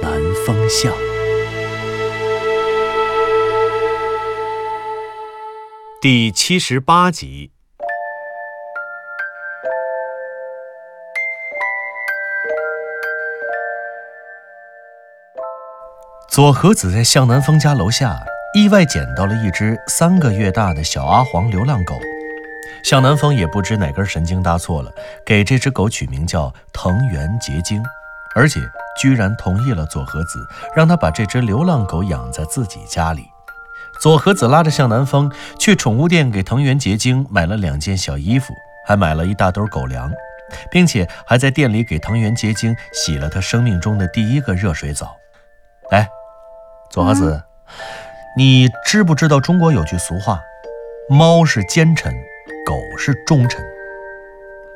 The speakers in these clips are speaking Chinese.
南风向》。第七十八集。左和子在向南风家楼下意外捡到了一只三个月大的小阿黄流浪狗，向南风也不知哪根神经搭错了，给这只狗取名叫藤原结晶，而且居然同意了左和子让他把这只流浪狗养在自己家里。左和子拉着向南风去宠物店给藤原结晶买了两件小衣服，还买了一大兜狗粮，并且还在店里给藤原结晶洗了他生命中的第一个热水澡。哎，左和子，你知不知道中国有句俗话，猫是奸臣，狗是忠臣？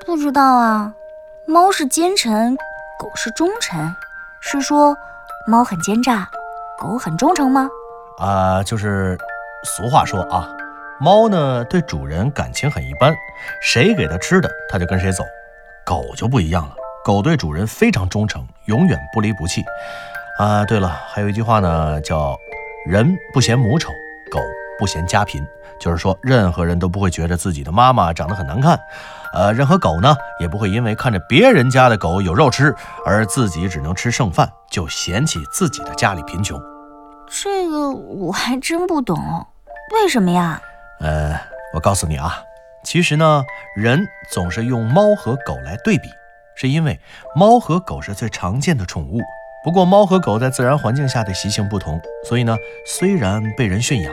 不知道啊，猫是奸臣，狗是忠臣，是说猫很奸诈，狗很忠诚吗？啊，就是俗话说啊，猫呢对主人感情很一般，谁给它吃的它就跟谁走。狗就不一样了，狗对主人非常忠诚，永远不离不弃。啊，对了，还有一句话呢，叫“人不嫌母丑，狗不嫌家贫”，就是说任何人都不会觉得自己的妈妈长得很难看，呃，任何狗呢也不会因为看着别人家的狗有肉吃，而自己只能吃剩饭，就嫌弃自己的家里贫穷。这个我还真不懂，为什么呀？呃，我告诉你啊，其实呢，人总是用猫和狗来对比，是因为猫和狗是最常见的宠物。不过，猫和狗在自然环境下的习性不同，所以呢，虽然被人驯养、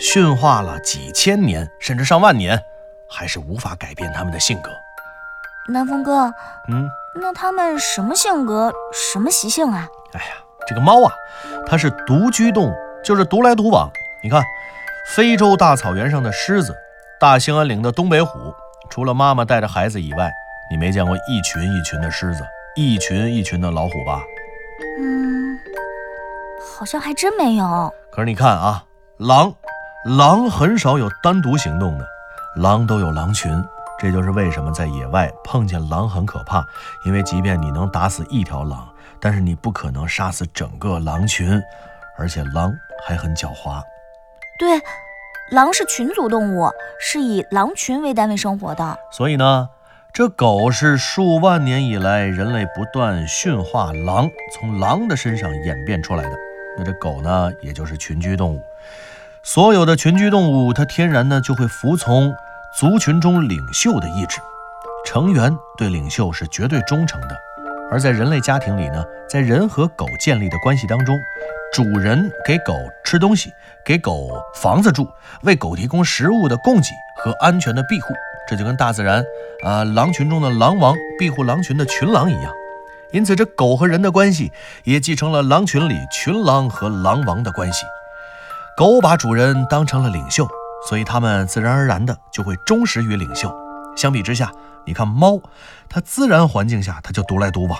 驯化了几千年甚至上万年，还是无法改变它们的性格。南风哥，嗯，那它们什么性格，什么习性啊？哎呀，这个猫啊，它是独居动物，就是独来独往。你看，非洲大草原上的狮子，大兴安岭的东北虎，除了妈妈带着孩子以外，你没见过一群一群的狮子，一群一群的老虎吧？嗯，好像还真没有。可是你看啊，狼，狼很少有单独行动的，狼都有狼群。这就是为什么在野外碰见狼很可怕，因为即便你能打死一条狼，但是你不可能杀死整个狼群，而且狼还很狡猾。对，狼是群族动物，是以狼群为单位生活的。所以呢，这狗是数万年以来人类不断驯化狼，从狼的身上演变出来的。那这狗呢，也就是群居动物。所有的群居动物，它天然呢就会服从族群中领袖的意志，成员对领袖是绝对忠诚的。而在人类家庭里呢，在人和狗建立的关系当中，主人给狗吃东西，给狗房子住，为狗提供食物的供给和安全的庇护，这就跟大自然啊、狼群中的狼王庇护狼群的群狼一样。因此，这狗和人的关系也继承了狼群里群狼和狼王的关系。狗把主人当成了领袖，所以它们自然而然的就会忠实于领袖。相比之下，你看猫，它自然环境下它就独来独往，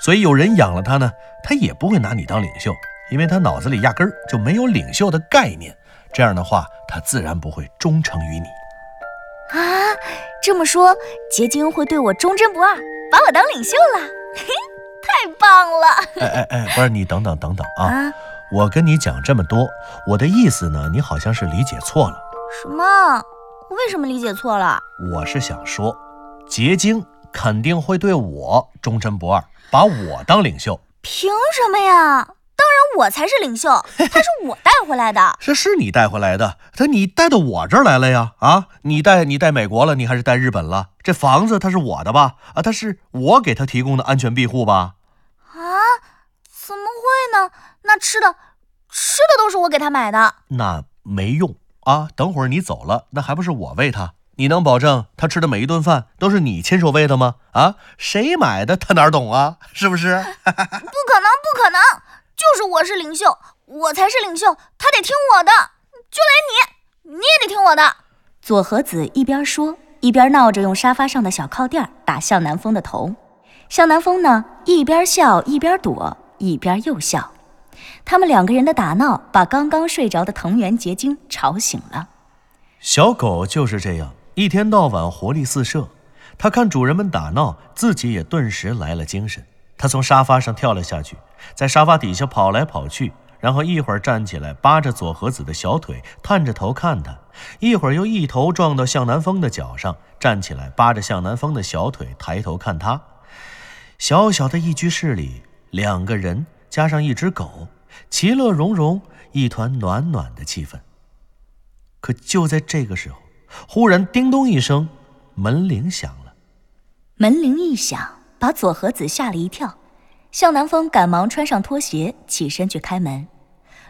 所以有人养了它呢，它也不会拿你当领袖，因为他脑子里压根儿就没有领袖的概念。这样的话，他自然不会忠诚于你。啊，这么说，结晶会对我忠贞不二，把我当领袖了，嘿，太棒了！哎哎哎，不是你等等等等啊！啊，我跟你讲这么多，我的意思呢，你好像是理解错了。什么？为什么理解错了？我是想说，结晶肯定会对我忠贞不二，把我当领袖。凭什么呀？当然我才是领袖，他是我带回来的。这是你带回来的，他你带到我这儿来了呀？啊，你带你带美国了，你还是带日本了？这房子它是我的吧？啊，它是我给他提供的安全庇护吧？啊？怎么会呢？那吃的，吃的都是我给他买的。那没用啊！等会儿你走了，那还不是我喂他？你能保证他吃的每一顿饭都是你亲手喂的吗？啊，谁买的他哪懂啊？是不是？不可能，不可能！就是我是领袖，我才是领袖，他得听我的。就连你，你也得听我的。左和子一边说，一边闹着用沙发上的小靠垫打向南风的头。向南风呢，一边笑一边躲，一边又笑。他们两个人的打闹，把刚刚睡着的藤原结晶吵醒了。小狗就是这样。一天到晚活力四射，它看主人们打闹，自己也顿时来了精神。它从沙发上跳了下去，在沙发底下跑来跑去，然后一会儿站起来扒着左和子的小腿，探着头看他；一会儿又一头撞到向南风的脚上，站起来扒着向南风的小腿，抬头看他。小小的一居室里，两个人加上一只狗，其乐融融，一团暖暖的气氛。可就在这个时候，忽然，叮咚一声，门铃响了。门铃一响，把左和子吓了一跳。向南风赶忙穿上拖鞋，起身去开门。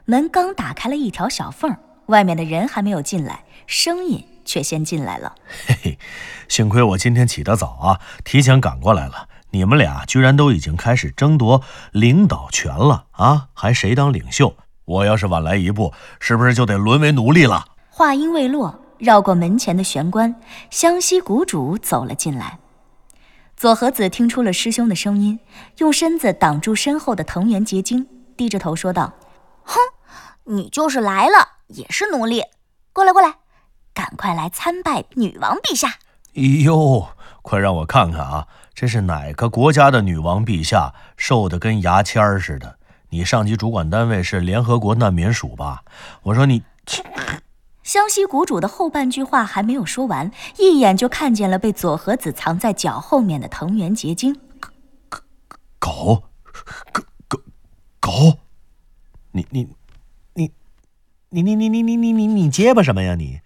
门刚打开了一条小缝，外面的人还没有进来，声音却先进来了。嘿嘿，幸亏我今天起得早啊，提前赶过来了。你们俩居然都已经开始争夺领导权了啊？还谁当领袖？我要是晚来一步，是不是就得沦为奴隶了？话音未落。绕过门前的玄关，湘西谷主走了进来。左和子听出了师兄的声音，用身子挡住身后的藤原结晶，低着头说道：“哼，你就是来了也是奴隶。过来，过来，赶快来参拜女王陛下。”哎呦，快让我看看啊，这是哪个国家的女王陛下？瘦的跟牙签儿似的。你上级主管单位是联合国难民署吧？我说你。湘西谷主的后半句话还没有说完，一眼就看见了被佐和子藏在脚后面的藤原结晶。狗，狗，狗，你你你你你你你你你你你结巴什么呀你？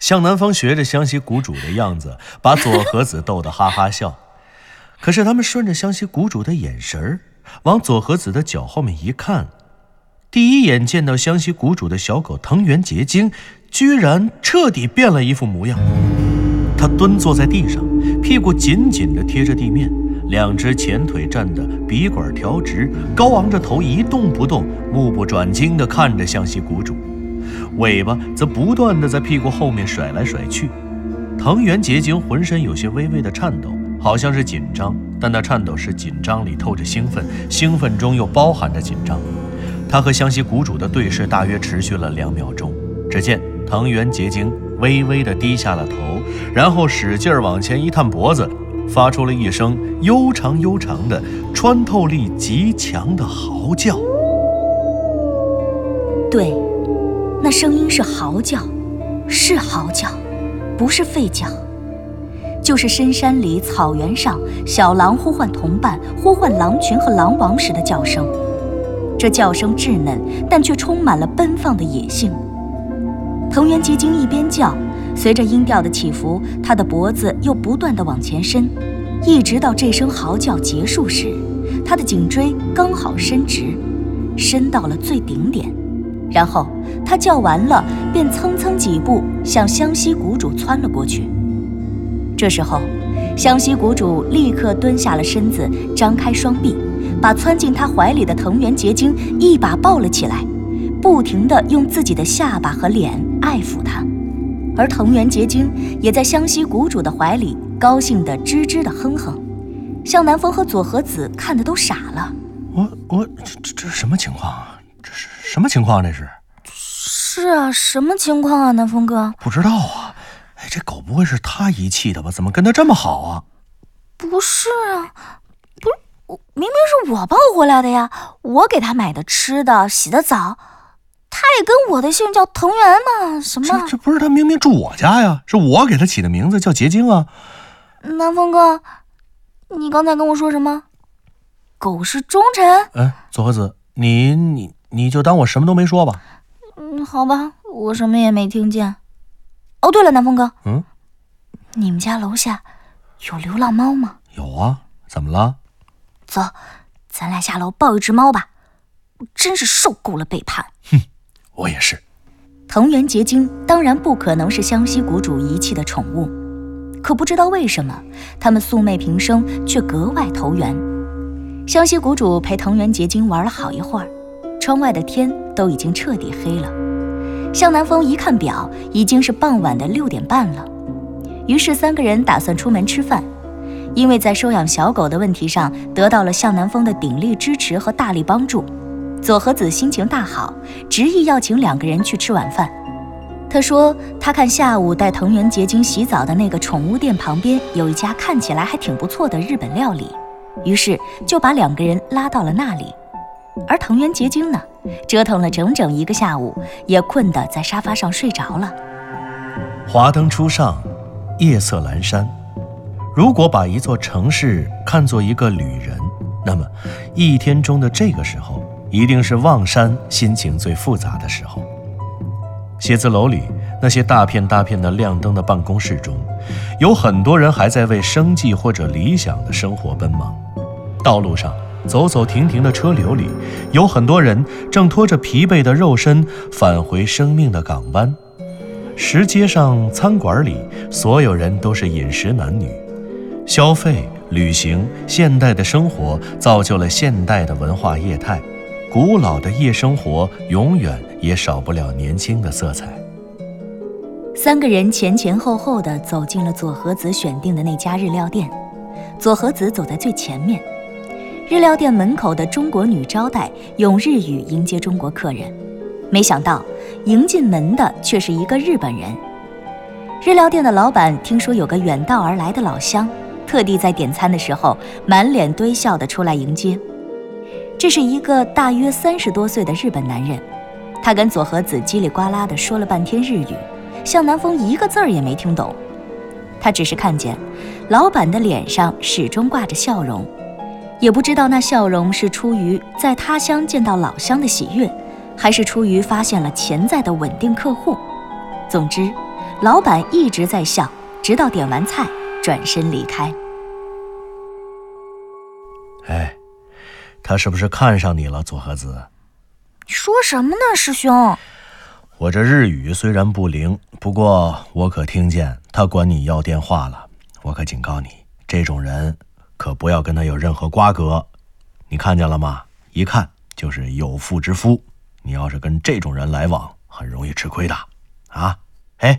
向南方学着湘西谷主的样子，把佐和子逗得哈哈笑。可是他们顺着湘西谷主的眼神儿，往佐和子的脚后面一看，第一眼见到湘西谷主的小狗藤原结晶。居然彻底变了一副模样。他蹲坐在地上，屁股紧紧地贴着地面，两只前腿站得笔管调直，高昂着头一动不动，目不转睛地看着湘西谷主，尾巴则不断地在屁股后面甩来甩去。藤原结晶浑身有些微微的颤抖，好像是紧张，但那颤抖是紧张里透着兴奋，兴奋中又包含着紧张。他和湘西谷主的对视大约持续了两秒钟，只见。藤原结晶微微地低下了头，然后使劲往前一探脖子，发出了一声悠长悠长的、穿透力极强的嚎叫。对，那声音是嚎叫，是嚎叫，不是吠叫，就是深山里、草原上小狼呼唤同伴、呼唤狼群和狼王时的叫声。这叫声稚嫩，但却充满了奔放的野性。藤原结晶一边叫，随着音调的起伏，他的脖子又不断地往前伸，一直到这声嚎叫结束时，他的颈椎刚好伸直，伸到了最顶点。然后他叫完了，便蹭蹭几步向湘西谷主窜了过去。这时候，湘西谷主立刻蹲下了身子，张开双臂，把窜进他怀里的藤原结晶一把抱了起来。不停地用自己的下巴和脸爱抚他，而藤原结晶也在湘西谷主的怀里高兴地吱吱地哼哼。向南风和佐和子看的都傻了。我我这这这什么情况啊？这是什么情况？这是？是啊，什么情况啊？南风哥不知道啊。哎，这狗不会是他遗弃的吧？怎么跟他这么好啊？不是啊，不是我，明明是我抱回来的呀，我给他买的吃的，洗的澡。他也跟我的姓叫藤原嘛？什么？这这不是他明明住我家呀？是我给他起的名字叫结晶啊。南风哥，你刚才跟我说什么？狗是忠臣？哎，左和子，你你你就当我什么都没说吧。嗯，好吧，我什么也没听见。哦，对了，南风哥，嗯，你们家楼下有流浪猫吗？有啊，怎么了？走，咱俩下楼抱一只猫吧。我真是受够了背叛。我也是。藤原结晶当然不可能是湘西谷主遗弃的宠物，可不知道为什么，他们素昧平生却格外投缘。湘西谷主陪藤原结晶玩了好一会儿，窗外的天都已经彻底黑了。向南风一看表，已经是傍晚的六点半了，于是三个人打算出门吃饭。因为在收养小狗的问题上得到了向南风的鼎力支持和大力帮助。佐和子心情大好，执意要请两个人去吃晚饭。他说：“他看下午带藤原结晶洗澡的那个宠物店旁边有一家看起来还挺不错的日本料理，于是就把两个人拉到了那里。而藤原结晶呢，折腾了整整一个下午，也困得在沙发上睡着了。华灯初上，夜色阑珊。如果把一座城市看作一个旅人，那么一天中的这个时候。”一定是望山心情最复杂的时候。写字楼里那些大片大片的亮灯的办公室中，有很多人还在为生计或者理想的生活奔忙。道路上走走停停的车流里，有很多人正拖着疲惫的肉身返回生命的港湾。石阶上餐馆里，所有人都是饮食男女，消费、旅行、现代的生活造就了现代的文化业态。古老的夜生活永远也少不了年轻的色彩。三个人前前后后的走进了佐和子选定的那家日料店，佐和子走在最前面。日料店门口的中国女招待用日语迎接中国客人，没想到迎进门的却是一个日本人。日料店的老板听说有个远道而来的老乡，特地在点餐的时候满脸堆笑的出来迎接。这是一个大约三十多岁的日本男人，他跟佐和子叽里呱啦地说了半天日语，向南风一个字儿也没听懂。他只是看见老板的脸上始终挂着笑容，也不知道那笑容是出于在他乡见到老乡的喜悦，还是出于发现了潜在的稳定客户。总之，老板一直在笑，直到点完菜转身离开。他是不是看上你了，左和子？你说什么呢，师兄？我这日语虽然不灵，不过我可听见他管你要电话了。我可警告你，这种人可不要跟他有任何瓜葛。你看见了吗？一看就是有妇之夫。你要是跟这种人来往，很容易吃亏的。啊？哎，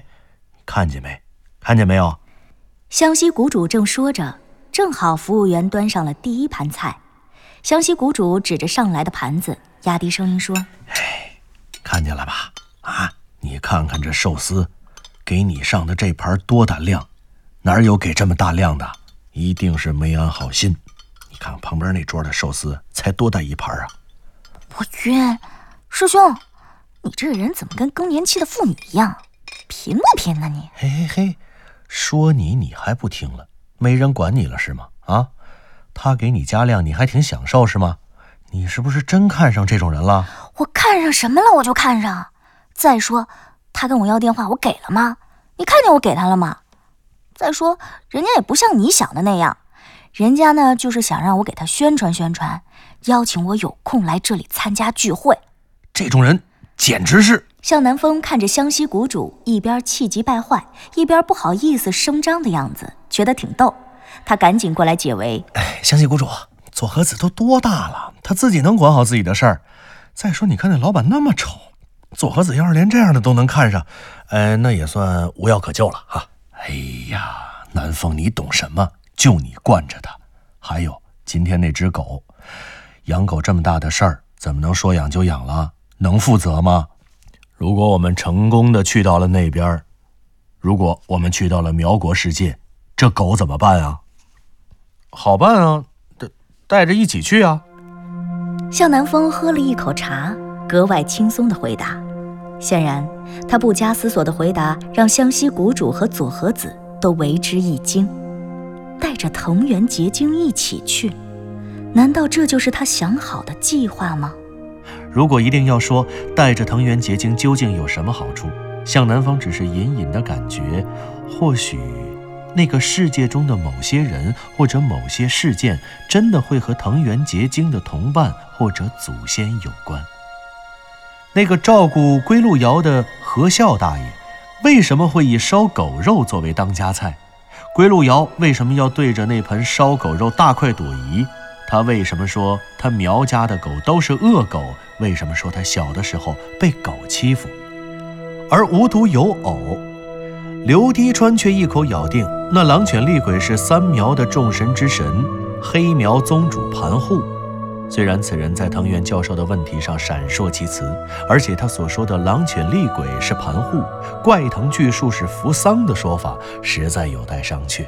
看见没？看见没有？湘西谷主正说着，正好服务员端上了第一盘菜。湘西谷主指着上来的盘子，压低声音说：“哎，看见了吧？啊，你看看这寿司，给你上的这盘多大量？哪有给这么大量的？一定是没安好心。你看旁边那桌的寿司才多大一盘啊！”我晕，师兄，你这个人怎么跟更年期的妇女一样？贫不贫呢你？嘿嘿嘿，说你你还不听了？没人管你了是吗？啊？他给你加量，你还挺享受是吗？你是不是真看上这种人了？我看上什么了？我就看上。再说，他跟我要电话，我给了吗？你看见我给他了吗？再说，人家也不像你想的那样，人家呢就是想让我给他宣传宣传，邀请我有空来这里参加聚会。这种人简直是……向南风看着湘西谷主一边气急败坏，一边不好意思声张的样子，觉得挺逗。他赶紧过来解围。哎，湘西谷主，佐和子都多大了，他自己能管好自己的事儿。再说，你看那老板那么丑，佐和子要是连这样的都能看上，哎，那也算无药可救了哈。哎呀，南风，你懂什么？就你惯着他。还有今天那只狗，养狗这么大的事儿，怎么能说养就养了？能负责吗？如果我们成功的去到了那边，如果我们去到了苗国世界，这狗怎么办啊？好办啊，带带着一起去啊！向南风喝了一口茶，格外轻松的回答。显然，他不加思索的回答让湘西谷主和左和子都为之一惊。带着藤原结晶一起去，难道这就是他想好的计划吗？如果一定要说带着藤原结晶究竟有什么好处，向南风只是隐隐的感觉，或许。那个世界中的某些人或者某些事件，真的会和藤原结晶的同伴或者祖先有关。那个照顾归路窑的何孝大爷，为什么会以烧狗肉作为当家菜？归路窑为什么要对着那盆烧狗肉大快朵颐？他为什么说他苗家的狗都是恶狗？为什么说他小的时候被狗欺负？而无独有偶，刘滴川却一口咬定那狼犬厉鬼是三苗的众神之神黑苗宗主盘户。虽然此人在藤原教授的问题上闪烁其词，而且他所说的狼犬厉鬼是盘户，怪藤巨树是扶桑的说法，实在有待商榷。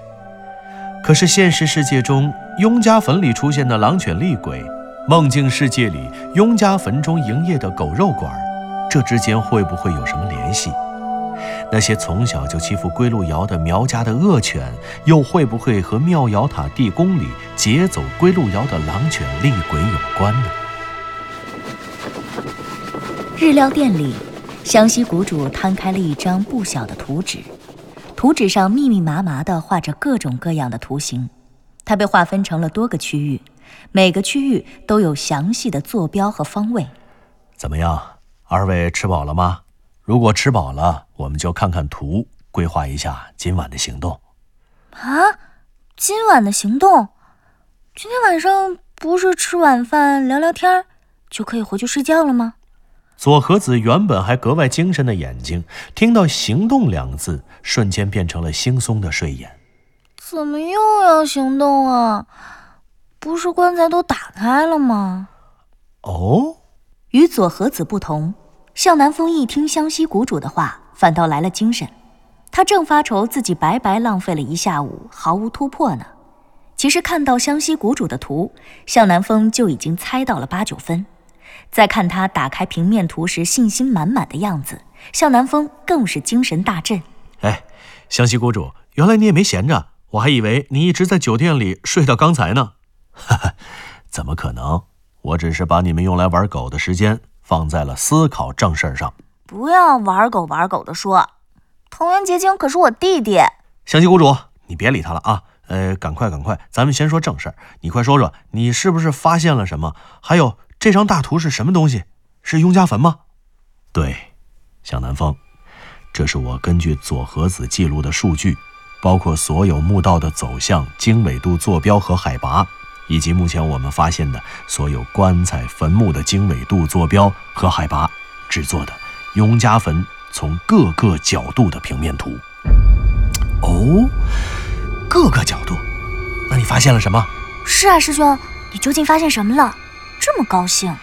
可是现实世界中，雍家坟里出现的狼犬厉鬼，梦境世界里雍家坟中营业的狗肉馆，这之间会不会有什么联系？那些从小就欺负归路遥的苗家的恶犬，又会不会和妙瑶塔地宫里劫走归路遥的狼犬厉鬼有关呢？日料店里，湘西谷主摊开了一张不小的图纸，图纸上密密麻麻地画着各种各样的图形。它被划分成了多个区域，每个区域都有详细的坐标和方位。怎么样，二位吃饱了吗？如果吃饱了，我们就看看图，规划一下今晚的行动。啊，今晚的行动？今天晚上不是吃晚饭聊聊天就可以回去睡觉了吗？左和子原本还格外精神的眼睛，听到“行动”两个字，瞬间变成了惺忪的睡眼。怎么又要行动啊？不是棺材都打开了吗？哦，与左和子不同，向南风一听湘西谷主的话，反倒来了精神。他正发愁自己白白浪费了一下午，毫无突破呢。其实看到湘西谷主的图，向南风就已经猜到了八九分。再看他打开平面图时信心满满的样子，向南风更是精神大振。哎，湘西谷主，原来你也没闲着，我还以为你一直在酒店里睡到刚才呢。哈哈，怎么可能？我只是把你们用来玩狗的时间放在了思考正事儿上。不要玩狗玩狗的说，藤原结晶可是我弟弟。湘西谷主，你别理他了啊。呃，赶快赶快，咱们先说正事儿。你快说说，你是不是发现了什么？还有。这张大图是什么东西？是雍家坟吗？对，向南风，这是我根据左和子记录的数据，包括所有墓道的走向、经纬度、坐标和海拔，以及目前我们发现的所有棺材、坟墓的经纬度、坐标和海拔制作的雍家坟从各个角度的平面图。哦，各个角度？那你发现了什么？是啊，师兄，你究竟发现什么了？这么高兴，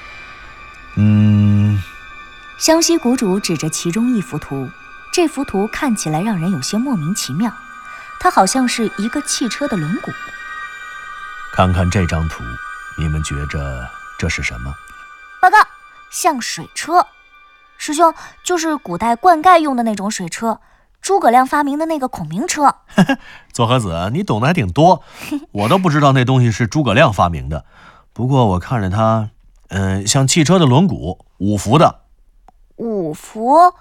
嗯。湘西谷主指着其中一幅图，这幅图看起来让人有些莫名其妙，它好像是一个汽车的轮毂。看看这张图，你们觉着这是什么？报告，像水车。师兄，就是古代灌溉用的那种水车，诸葛亮发明的那个孔明车。左和子，你懂得还挺多，我都不知道那东西是诸葛亮发明的。不过我看着它，嗯，像汽车的轮毂，五辐的。五辐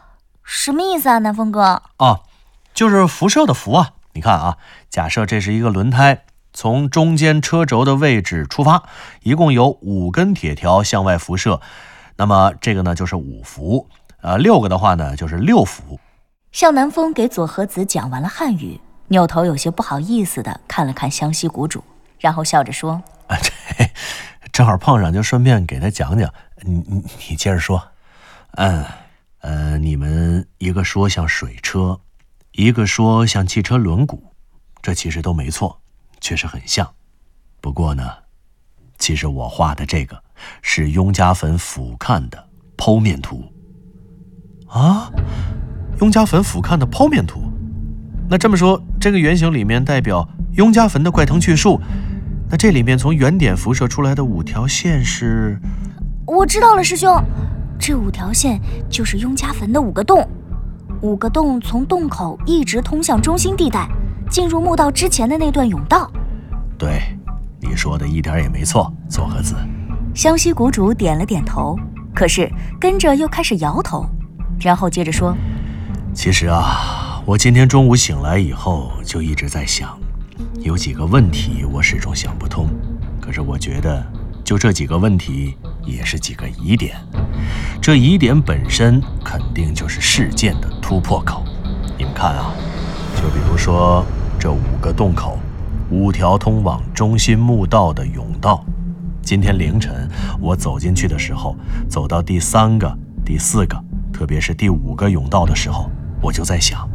什么意思啊，南风哥？啊，就是辐射的辐啊。你看啊，假设这是一个轮胎，从中间车轴的位置出发，一共有五根铁条向外辐射，那么这个呢就是五伏。呃，六个的话呢就是六伏。向南风给左和子讲完了汉语，扭头有些不好意思的看了看湘西谷主，然后笑着说。啊，这正好碰上，就顺便给他讲讲。你你你接着说。嗯，呃，你们一个说像水车，一个说像汽车轮毂，这其实都没错，确实很像。不过呢，其实我画的这个是雍家坟俯瞰的剖面图。啊，雍家坟俯瞰的剖面图。那这么说，这个圆形里面代表雍家坟的怪藤巨树。那这里面从原点辐射出来的五条线是？我知道了，师兄，这五条线就是雍家坟的五个洞，五个洞从洞口一直通向中心地带，进入墓道之前的那段甬道。对，你说的一点也没错，左和子。湘西谷主点了点头，可是跟着又开始摇头，然后接着说：“其实啊，我今天中午醒来以后就一直在想。”有几个问题我始终想不通，可是我觉得就这几个问题也是几个疑点。这疑点本身肯定就是事件的突破口。你们看啊，就比如说这五个洞口，五条通往中心墓道的甬道。今天凌晨我走进去的时候，走到第三个、第四个，特别是第五个甬道的时候，我就在想，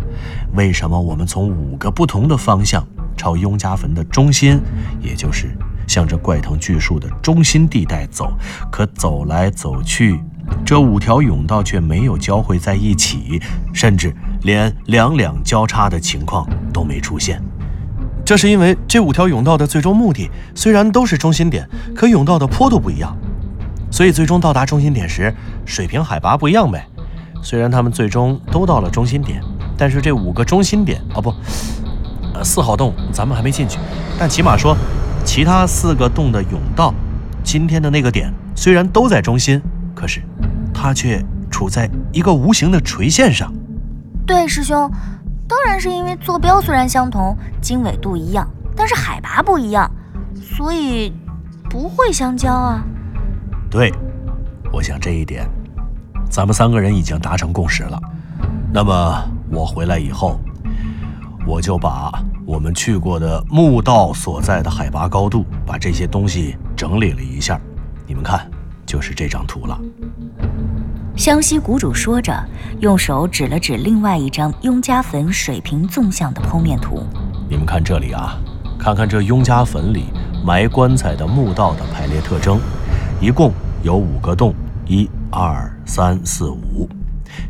为什么我们从五个不同的方向朝雍家坟的中心，也就是向着怪藤巨树的中心地带走，可走来走去？这五条甬道却没有交汇在一起，甚至连两两交叉的情况都没出现。这是因为这五条甬道的最终目的虽然都是中心点，可甬道的坡度不一样，所以最终到达中心点时，水平海拔不一样呗。虽然他们最终都到了中心点，但是这五个中心点哦不，呃四号洞咱们还没进去，但起码说，其他四个洞的甬道，今天的那个点虽然都在中心。可是，它却处在一个无形的垂线上。对，师兄，当然是因为坐标虽然相同，经纬度一样，但是海拔不一样，所以不会相交啊。对，我想这一点，咱们三个人已经达成共识了。那么我回来以后，我就把我们去过的墓道所在的海拔高度，把这些东西整理了一下，你们看。就是这张图了。湘西谷主说着，用手指了指另外一张雍家坟水平纵向的剖面图。你们看这里啊，看看这雍家坟里埋棺材的墓道的排列特征，一共有五个洞，一、二、三、四、五。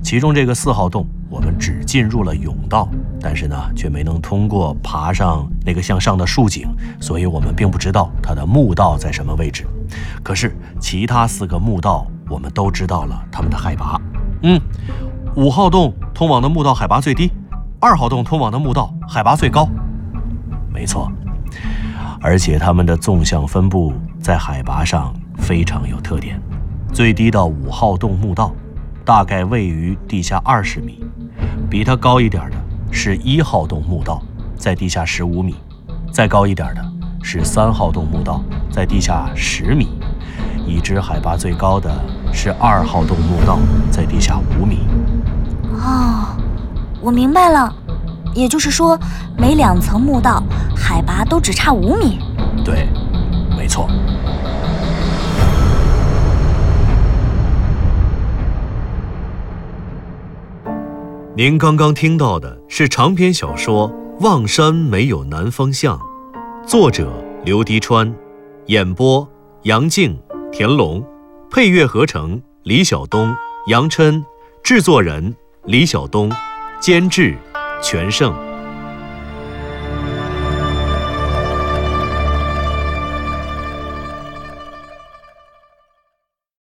其中这个四号洞，我们只进入了甬道，但是呢，却没能通过爬上那个向上的竖井，所以我们并不知道它的墓道在什么位置。可是其他四个墓道，我们都知道了它们的海拔。嗯，五号洞通往的墓道海拔最低，二号洞通往的墓道海拔最高。没错，而且它们的纵向分布在海拔上非常有特点。最低的五号洞墓道，大概位于地下二十米；比它高一点的是一号洞墓道，在地下十五米；再高一点的。是三号洞墓道，在地下十米；已知海拔最高的是二号洞墓道，在地下五米。哦，我明白了，也就是说，每两层墓道海拔都只差五米。对，没错。您刚刚听到的是长篇小说《望山没有南方向》。作者刘迪川，演播杨静、田龙，配乐合成李晓东、杨琛，制作人李晓东，监制全胜。